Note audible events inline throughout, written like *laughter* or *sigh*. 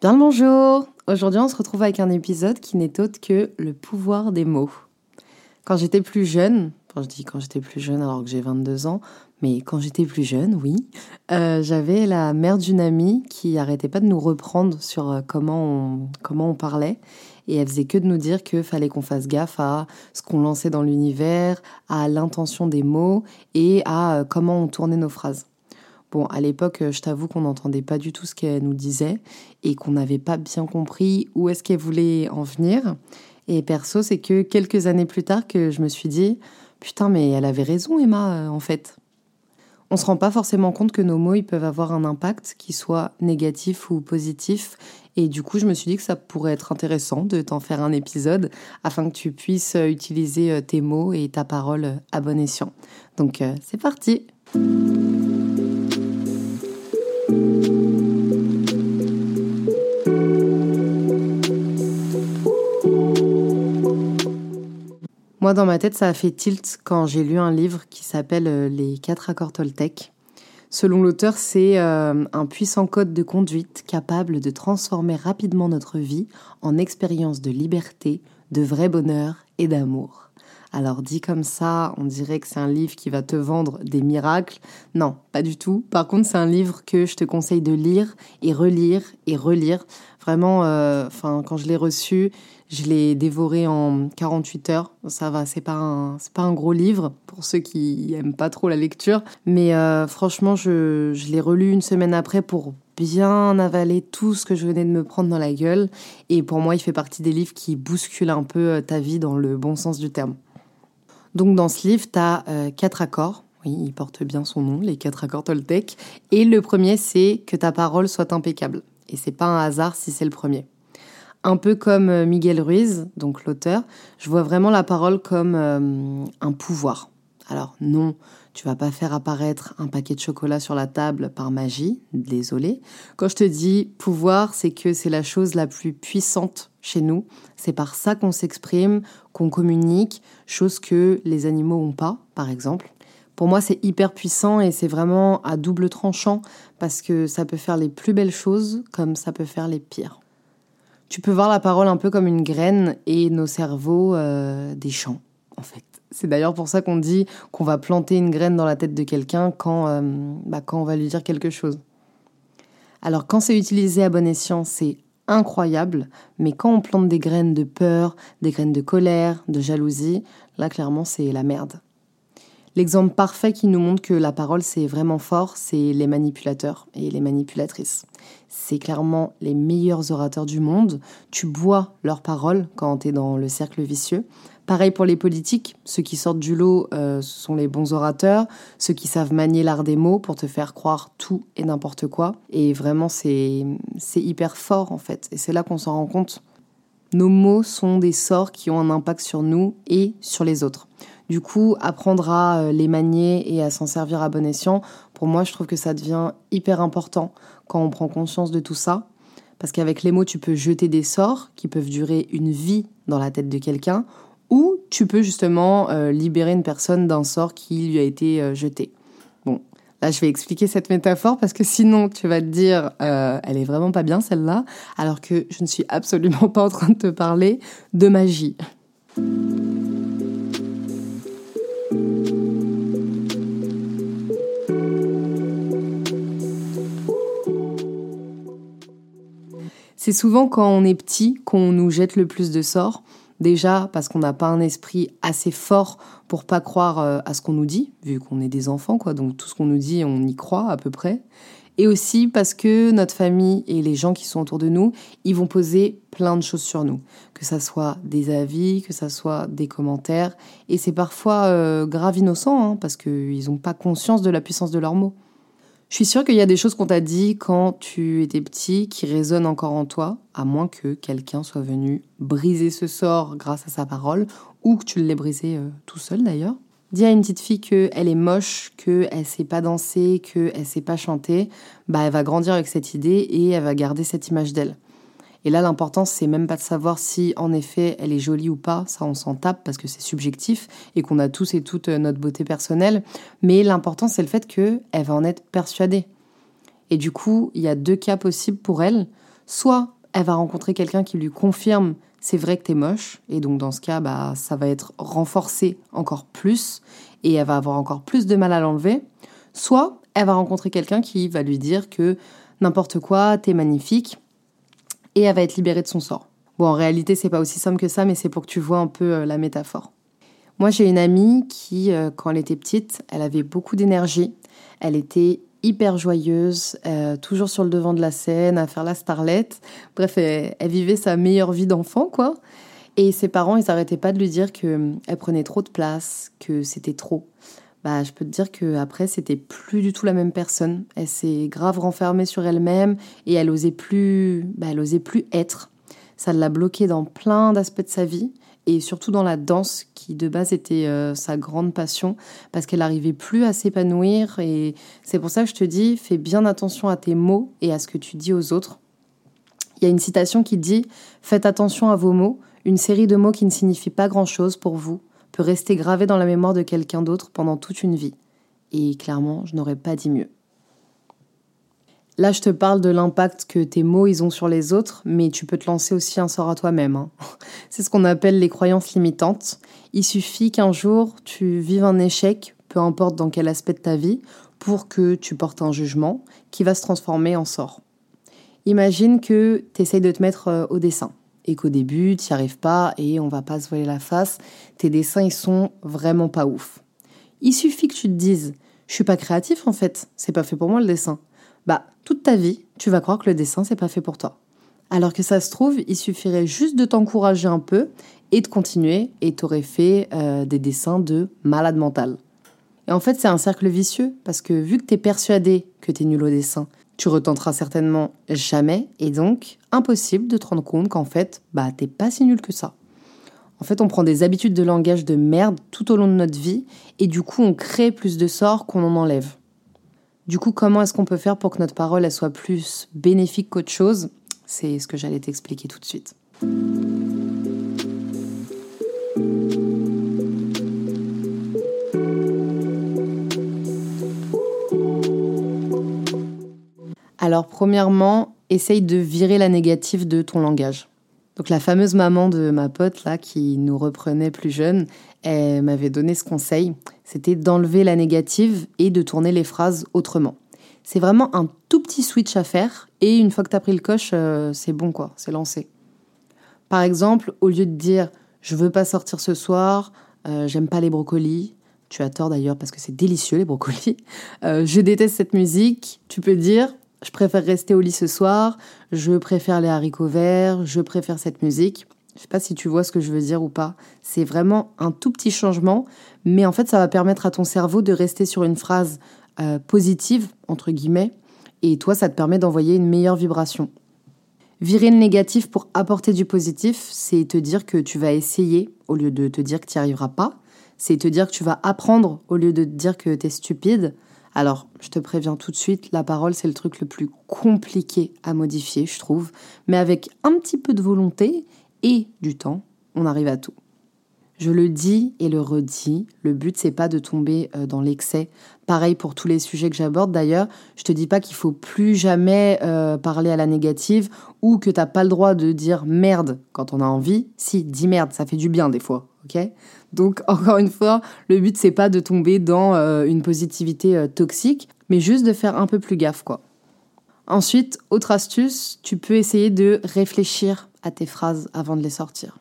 Bien le bonjour Aujourd'hui on se retrouve avec un épisode qui n'est autre que le pouvoir des mots. Quand j'étais plus jeune, quand je dis quand j'étais plus jeune alors que j'ai 22 ans, mais quand j'étais plus jeune, oui, euh, j'avais la mère d'une amie qui arrêtait pas de nous reprendre sur euh, comment on, comment on parlait. Et elle faisait que de nous dire qu'il fallait qu'on fasse gaffe à ce qu'on lançait dans l'univers, à l'intention des mots et à euh, comment on tournait nos phrases. Bon, à l'époque, je t'avoue qu'on n'entendait pas du tout ce qu'elle nous disait et qu'on n'avait pas bien compris où est-ce qu'elle voulait en venir. Et perso, c'est que quelques années plus tard que je me suis dit, putain, mais elle avait raison, Emma, euh, en fait. On se rend pas forcément compte que nos mots, ils peuvent avoir un impact qui soit négatif ou positif. Et du coup, je me suis dit que ça pourrait être intéressant de t'en faire un épisode afin que tu puisses utiliser euh, tes mots et ta parole à bon escient. Donc, euh, c'est parti! Moi, dans ma tête, ça a fait tilt quand j'ai lu un livre qui s'appelle euh, Les quatre accords Toltec. Selon l'auteur, c'est euh, un puissant code de conduite capable de transformer rapidement notre vie en expérience de liberté, de vrai bonheur et d'amour. Alors dit comme ça, on dirait que c'est un livre qui va te vendre des miracles. Non, pas du tout. Par contre, c'est un livre que je te conseille de lire et relire et relire. Vraiment, euh, enfin, quand je l'ai reçu, je l'ai dévoré en 48 heures. Ça va, c'est pas un, c'est pas un gros livre pour ceux qui aiment pas trop la lecture. Mais euh, franchement, je, je l'ai relu une semaine après pour bien avaler tout ce que je venais de me prendre dans la gueule. Et pour moi, il fait partie des livres qui bousculent un peu euh, ta vie dans le bon sens du terme. Donc dans ce livre, tu as euh, quatre accords. Oui, il porte bien son nom, les quatre accords Toltec. Et le premier, c'est que ta parole soit impeccable. Et c'est pas un hasard si c'est le premier. Un peu comme euh, Miguel Ruiz, donc l'auteur, je vois vraiment la parole comme euh, un pouvoir. Alors non, tu vas pas faire apparaître un paquet de chocolat sur la table par magie, désolé. Quand je te dis pouvoir, c'est que c'est la chose la plus puissante chez nous. C'est par ça qu'on s'exprime, qu'on communique, chose que les animaux ont pas, par exemple. Pour moi, c'est hyper puissant et c'est vraiment à double tranchant parce que ça peut faire les plus belles choses comme ça peut faire les pires. Tu peux voir la parole un peu comme une graine et nos cerveaux euh, des champs, en fait. C'est d'ailleurs pour ça qu'on dit qu'on va planter une graine dans la tête de quelqu'un quand, euh, bah, quand on va lui dire quelque chose. Alors quand c'est utilisé à bon escient, c'est incroyable, mais quand on plante des graines de peur, des graines de colère, de jalousie, là clairement c'est la merde. L'exemple parfait qui nous montre que la parole c'est vraiment fort, c'est les manipulateurs et les manipulatrices. C'est clairement les meilleurs orateurs du monde. Tu bois leurs paroles quand tu es dans le cercle vicieux. Pareil pour les politiques, ceux qui sortent du lot euh, sont les bons orateurs, ceux qui savent manier l'art des mots pour te faire croire tout et n'importe quoi. Et vraiment, c'est hyper fort en fait. Et c'est là qu'on s'en rend compte. Nos mots sont des sorts qui ont un impact sur nous et sur les autres. Du coup, apprendre à euh, les manier et à s'en servir à bon escient, pour moi, je trouve que ça devient hyper important quand on prend conscience de tout ça. Parce qu'avec les mots, tu peux jeter des sorts qui peuvent durer une vie dans la tête de quelqu'un ou tu peux justement euh, libérer une personne d'un sort qui lui a été euh, jeté. Bon, là je vais expliquer cette métaphore parce que sinon tu vas te dire euh, elle est vraiment pas bien celle-là, alors que je ne suis absolument *laughs* pas en train de te parler de magie. C'est souvent quand on est petit qu'on nous jette le plus de sorts. Déjà parce qu'on n'a pas un esprit assez fort pour pas croire euh, à ce qu'on nous dit, vu qu'on est des enfants, quoi. Donc tout ce qu'on nous dit, on y croit à peu près. Et aussi parce que notre famille et les gens qui sont autour de nous, ils vont poser plein de choses sur nous. Que ça soit des avis, que ça soit des commentaires. Et c'est parfois euh, grave innocent, hein, parce qu'ils n'ont pas conscience de la puissance de leurs mots. Je suis sûre qu'il y a des choses qu'on t'a dit quand tu étais petit qui résonnent encore en toi, à moins que quelqu'un soit venu briser ce sort grâce à sa parole, ou que tu l'aies brisé euh, tout seul d'ailleurs. Dis à une petite fille qu'elle est moche, qu'elle sait pas danser, qu'elle sait pas chanter, bah elle va grandir avec cette idée et elle va garder cette image d'elle. Et là, l'important, c'est même pas de savoir si, en effet, elle est jolie ou pas. Ça, on s'en tape parce que c'est subjectif et qu'on a tous et toutes euh, notre beauté personnelle. Mais l'important, c'est le fait qu'elle va en être persuadée. Et du coup, il y a deux cas possibles pour elle. Soit elle va rencontrer quelqu'un qui lui confirme c'est vrai que t'es moche, et donc dans ce cas, bah, ça va être renforcé encore plus, et elle va avoir encore plus de mal à l'enlever. Soit elle va rencontrer quelqu'un qui va lui dire que n'importe quoi, t'es magnifique, et elle va être libérée de son sort. Bon, en réalité, c'est pas aussi simple que ça, mais c'est pour que tu vois un peu euh, la métaphore. Moi, j'ai une amie qui, euh, quand elle était petite, elle avait beaucoup d'énergie. Elle était hyper joyeuse, euh, toujours sur le devant de la scène, à faire la starlette. Bref, elle, vivait sa meilleure vie d'enfant, quoi. Et ses parents, ils n'arrêtaient pas de lui dire qu'elle prenait trop de place, que c'était trop. Bah, je peux te dire que après c'était plus du tout la même personne. Elle s'est grave renfermée sur elle-même et elle osait plus, bah, elle osait plus être. Ça l'a bloquée dans plein d'aspects de sa vie et surtout dans la danse qui de base était euh, sa grande passion parce qu'elle n'arrivait plus à s'épanouir et c'est pour ça que je te dis fais bien attention à tes mots et à ce que tu dis aux autres. Il y a une citation qui dit Faites attention à vos mots, une série de mots qui ne signifient pas grand-chose pour vous peut rester gravée dans la mémoire de quelqu'un d'autre pendant toute une vie. Et clairement, je n'aurais pas dit mieux. Là, je te parle de l'impact que tes mots ils ont sur les autres, mais tu peux te lancer aussi un sort à toi-même. Hein. *laughs* C'est ce qu'on appelle les croyances limitantes. Il suffit qu'un jour tu vives un échec, peu importe dans quel aspect de ta vie, pour que tu portes un jugement qui va se transformer en sort. Imagine que tu essayes de te mettre euh, au dessin et qu'au début, tu n'y arrives pas et on va pas se voiler la face, tes dessins, ils sont vraiment pas ouf. Il suffit que tu te dises, je suis pas créatif en fait, c'est pas fait pour moi le dessin. Bah, toute ta vie, tu vas croire que le dessin, c'est pas fait pour toi. Alors que ça se trouve, il suffirait juste de t'encourager un peu et de continuer et t'aurais fait euh, des dessins de malade mental. Et en fait, c'est un cercle vicieux parce que vu que t'es persuadé que t'es nul au dessin, tu retenteras certainement jamais et donc impossible de te rendre compte qu'en fait, bah t'es pas si nul que ça. En fait, on prend des habitudes de langage de merde tout au long de notre vie et du coup, on crée plus de sorts qu'on en enlève. Du coup, comment est-ce qu'on peut faire pour que notre parole soit plus bénéfique qu'autre chose? C'est ce que j'allais t'expliquer tout de suite. Alors premièrement, essaye de virer la négative de ton langage. Donc la fameuse maman de ma pote là qui nous reprenait plus jeune, elle m'avait donné ce conseil, c'était d'enlever la négative et de tourner les phrases autrement. C'est vraiment un tout petit switch à faire et une fois que tu as pris le coche, euh, c'est bon quoi, c'est lancé. Par exemple, au lieu de dire je veux pas sortir ce soir, euh, j'aime pas les brocolis, tu as tort d'ailleurs parce que c'est délicieux les brocolis, euh, je déteste cette musique, tu peux dire je préfère rester au lit ce soir, je préfère les haricots verts, je préfère cette musique. Je sais pas si tu vois ce que je veux dire ou pas. C'est vraiment un tout petit changement, mais en fait, ça va permettre à ton cerveau de rester sur une phrase euh, positive, entre guillemets, et toi, ça te permet d'envoyer une meilleure vibration. Virer le négatif pour apporter du positif, c'est te dire que tu vas essayer au lieu de te dire que tu n'y arriveras pas. C'est te dire que tu vas apprendre au lieu de te dire que tu es stupide. Alors, je te préviens tout de suite, la parole, c'est le truc le plus compliqué à modifier, je trouve. Mais avec un petit peu de volonté et du temps, on arrive à tout. Je le dis et le redis, le but c'est pas de tomber euh, dans l'excès. Pareil pour tous les sujets que j'aborde d'ailleurs, je te dis pas qu'il faut plus jamais euh, parler à la négative ou que t'as pas le droit de dire merde quand on a envie. Si, dis merde, ça fait du bien des fois, Donc *laughs* encore une fois, le but c'est pas de tomber dans euh, une positivité toxique, mais juste de faire un peu plus gaffe quoi. Ensuite, autre astuce, tu peux essayer de réfléchir à tes phrases avant de les sortir.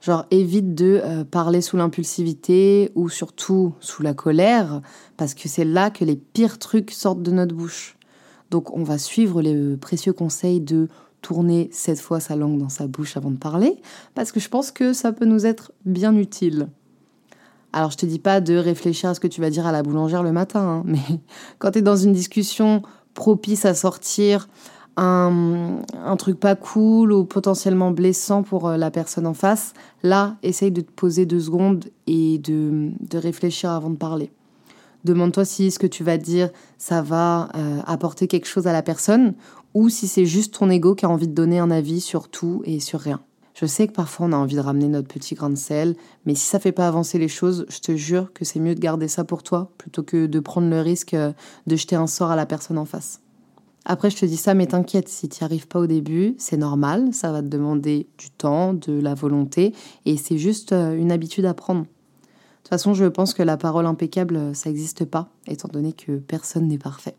Genre évite de euh, parler sous l'impulsivité ou surtout sous la colère, parce que c'est là que les pires trucs sortent de notre bouche. Donc on va suivre les précieux conseils de tourner cette fois sa langue dans sa bouche avant de parler, parce que je pense que ça peut nous être bien utile. Alors je te dis pas de réfléchir à ce que tu vas dire à la boulangère le matin, hein, *laughs* mais quand tu es dans une discussion propice à sortir un, truc pas cool ou potentiellement blessant pour euh, la personne en face, là, essaye de te poser deux secondes et de, réfléchir avant de parler. Demande-toi si ce que tu vas dire, ça va euh, apporter quelque chose à la personne ou si c'est juste ton ego qui a envie de donner un avis sur tout et sur rien. Je sais que parfois on a envie de ramener notre petit grain de sel, mais si ça fait pas avancer les choses, je te jure que c'est mieux de garder ça pour toi plutôt que de prendre le risque euh, de jeter un sort à la personne en face. Après, je te dis ça, mais t'inquiète, si tu n'y arrives pas au début, c'est normal, ça va te demander du temps, de la volonté, et c'est juste euh, une habitude à prendre. De toute façon, je pense que la parole impeccable, euh, ça n'existe pas, étant donné que personne n'est parfait.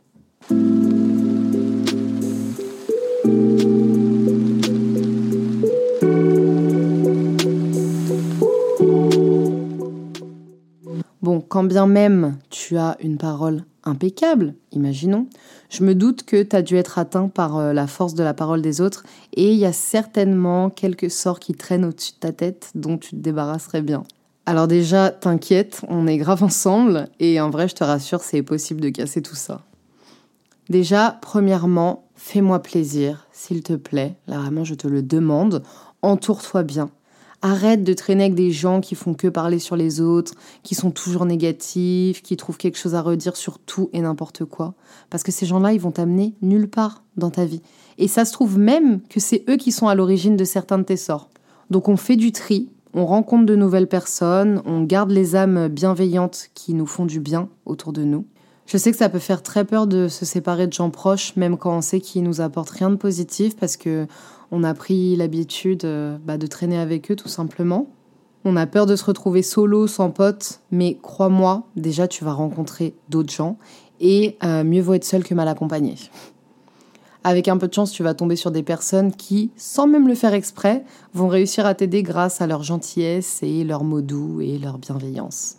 Quand bien même tu as une parole impeccable, imaginons, je me doute que tu as dû être atteint par euh, la force de la parole des autres et il y a certainement quelques sorts qui traînent au-dessus de ta tête dont tu te débarrasserais bien. Alors déjà, t'inquiète, on est grave ensemble et en vrai, je te rassure, c'est possible de casser tout ça. Déjà, premièrement, fais-moi plaisir, s'il te plaît. Là, vraiment, je te le demande. Entoure-toi bien. Arrête de traîner avec des gens qui font que parler sur les autres, qui sont toujours négatifs, qui trouvent quelque chose à redire sur tout et n'importe quoi. Parce que ces gens-là, ils vont t'amener nulle part dans ta vie. Et ça se trouve même que c'est eux qui sont à l'origine de certains de tes sorts. Donc on fait du tri, on rencontre de nouvelles personnes, on garde les âmes bienveillantes qui nous font du bien autour de nous. Je sais que ça peut faire très peur de se séparer de gens proches, même quand on sait qu'ils nous apportent rien de positif, parce que on a pris l'habitude euh, bah, de traîner avec eux tout simplement. On a peur de se retrouver solo, sans potes, mais crois-moi, déjà tu vas rencontrer d'autres gens et euh, mieux vaut être seul que mal accompagné. Avec un peu de chance, tu vas tomber sur des personnes qui, sans même le faire exprès, vont réussir à t'aider grâce à leur gentillesse et leurs mots doux et leur bienveillance.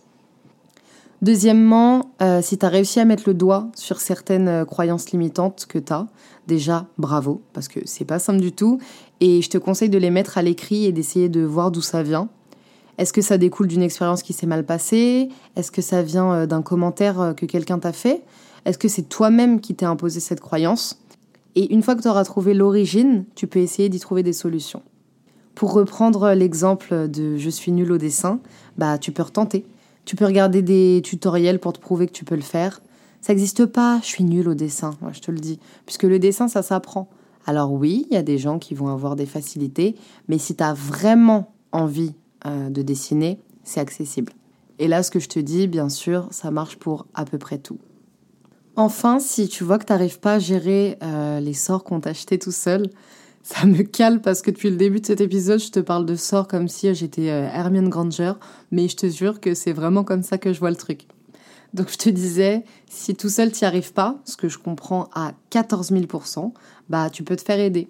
Deuxièmement, euh, si tu as réussi à mettre le doigt sur certaines croyances limitantes que tu as, déjà bravo, parce que c'est pas simple du tout. Et je te conseille de les mettre à l'écrit et d'essayer de voir d'où ça vient. Est-ce que ça découle d'une expérience qui s'est mal passée? Est-ce que ça vient euh, d'un commentaire euh, que quelqu'un t'a fait? Est-ce que c'est toi-même qui t'es imposé cette croyance? Et une fois que tu auras trouvé l'origine, tu peux essayer d'y trouver des solutions. Pour reprendre l'exemple de je suis nul au dessin, bah tu peux retenter. Tu peux regarder des tutoriels pour te prouver que tu peux le faire. Ça n'existe pas, je suis nulle au dessin, moi je te le dis. Puisque le dessin, ça s'apprend. Alors oui, il y a des gens qui vont avoir des facilités, mais si tu as vraiment envie euh, de dessiner, c'est accessible. Et là, ce que je te dis, bien sûr, ça marche pour à peu près tout. Enfin, si tu vois que tu n'arrives pas à gérer euh, les sorts qu'on t'a achetés tout seul, ça me cale parce que depuis le début de cet épisode, je te parle de sorts comme si j'étais euh, Hermione Granger, mais je te jure que c'est vraiment comme ça que je vois le truc. Donc je te disais, si tout seul t'y arrives pas, ce que je comprends à 14 000% bah tu peux te faire aider.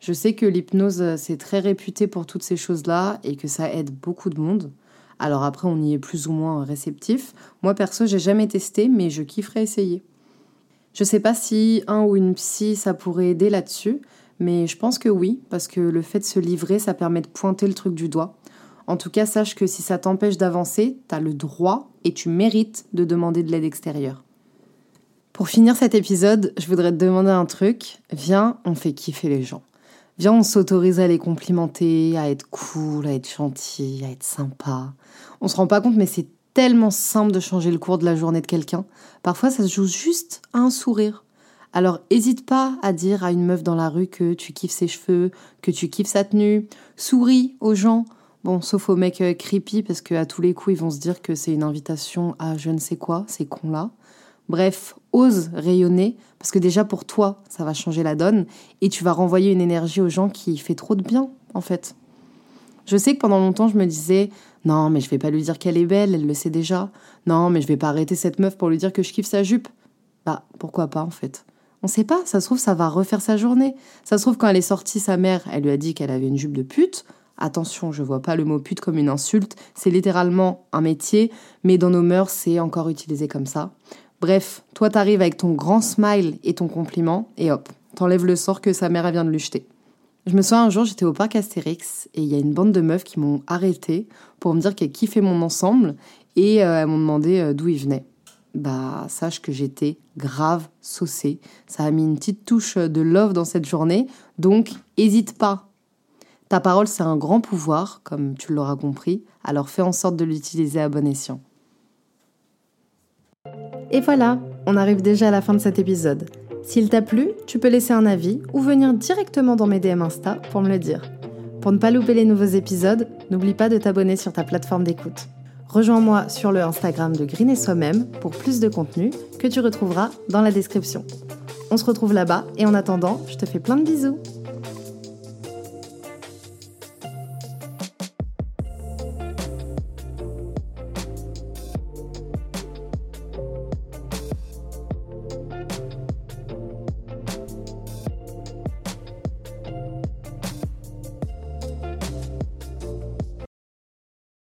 Je sais que l'hypnose euh, c'est très réputé pour toutes ces choses-là et que ça aide beaucoup de monde. Alors après on y est plus ou moins réceptif. Moi perso j'ai jamais testé mais je kifferais essayer. Je sais pas si un ou une psy ça pourrait aider là-dessus, mais je pense que oui parce que le fait de se livrer ça permet de pointer le truc du doigt. En tout cas, sache que si ça t'empêche d'avancer, t'as le droit et tu mérites de demander de l'aide extérieure. Pour finir cet épisode, je voudrais te demander un truc. Viens, on fait kiffer les gens. Viens, on s'autorise à les complimenter, à être cool, à être gentil, à être sympa. On se rend pas compte, mais c'est tellement simple de changer le cours de la journée de quelqu'un. Parfois, ça se joue juste à un sourire. Alors, hésite pas à dire à une meuf dans la rue que tu kiffes ses cheveux, que tu kiffes sa tenue. Souris aux gens. Bon, sauf aux mecs euh, creepy, parce qu'à tous les coups, ils vont se dire que c'est une invitation à je ne sais quoi, ces cons-là. Bref, ose rayonner, parce que déjà pour toi, ça va changer la donne, et tu vas renvoyer une énergie aux gens qui fait trop de bien, en fait. Je sais que pendant longtemps, je me disais, non, mais je vais pas lui dire qu'elle est belle, elle le sait déjà. Non, mais je vais pas arrêter cette meuf pour lui dire que je kiffe sa jupe. Bah, pourquoi pas, en fait. On sait pas, ça se trouve, ça va refaire sa journée. Ça se trouve, quand elle est sortie, sa mère, elle lui a dit qu'elle avait une jupe de pute. Attention, je vois pas le mot pute comme une insulte, c'est littéralement un métier, mais dans nos mœurs, c'est encore utilisé comme ça. Bref, toi t'arrives avec ton grand smile et ton compliment, et hop, t'enlèves le sort que sa mère vient de lui jeter. Je me souviens un jour, j'étais au parc Astérix et il y a une bande de meufs qui m'ont arrêté pour me dire qu'elles kiffaient mon ensemble et elles m'ont demandé d'où ils venaient. Bah, sache que j'étais grave saucée. Ça a mis une petite touche de love dans cette journée, donc hésite pas. Ta parole, c'est un grand pouvoir, comme tu l'auras compris, alors fais en sorte de l'utiliser à bon escient. Et voilà, on arrive déjà à la fin de cet épisode. S'il t'a plu, tu peux laisser un avis ou venir directement dans mes DM Insta pour me le dire. Pour ne pas louper les nouveaux épisodes, n'oublie pas de t'abonner sur ta plateforme d'écoute. Rejoins-moi sur le Instagram de Green Soi-même pour plus de contenu que tu retrouveras dans la description. On se retrouve là-bas et en attendant, je te fais plein de bisous.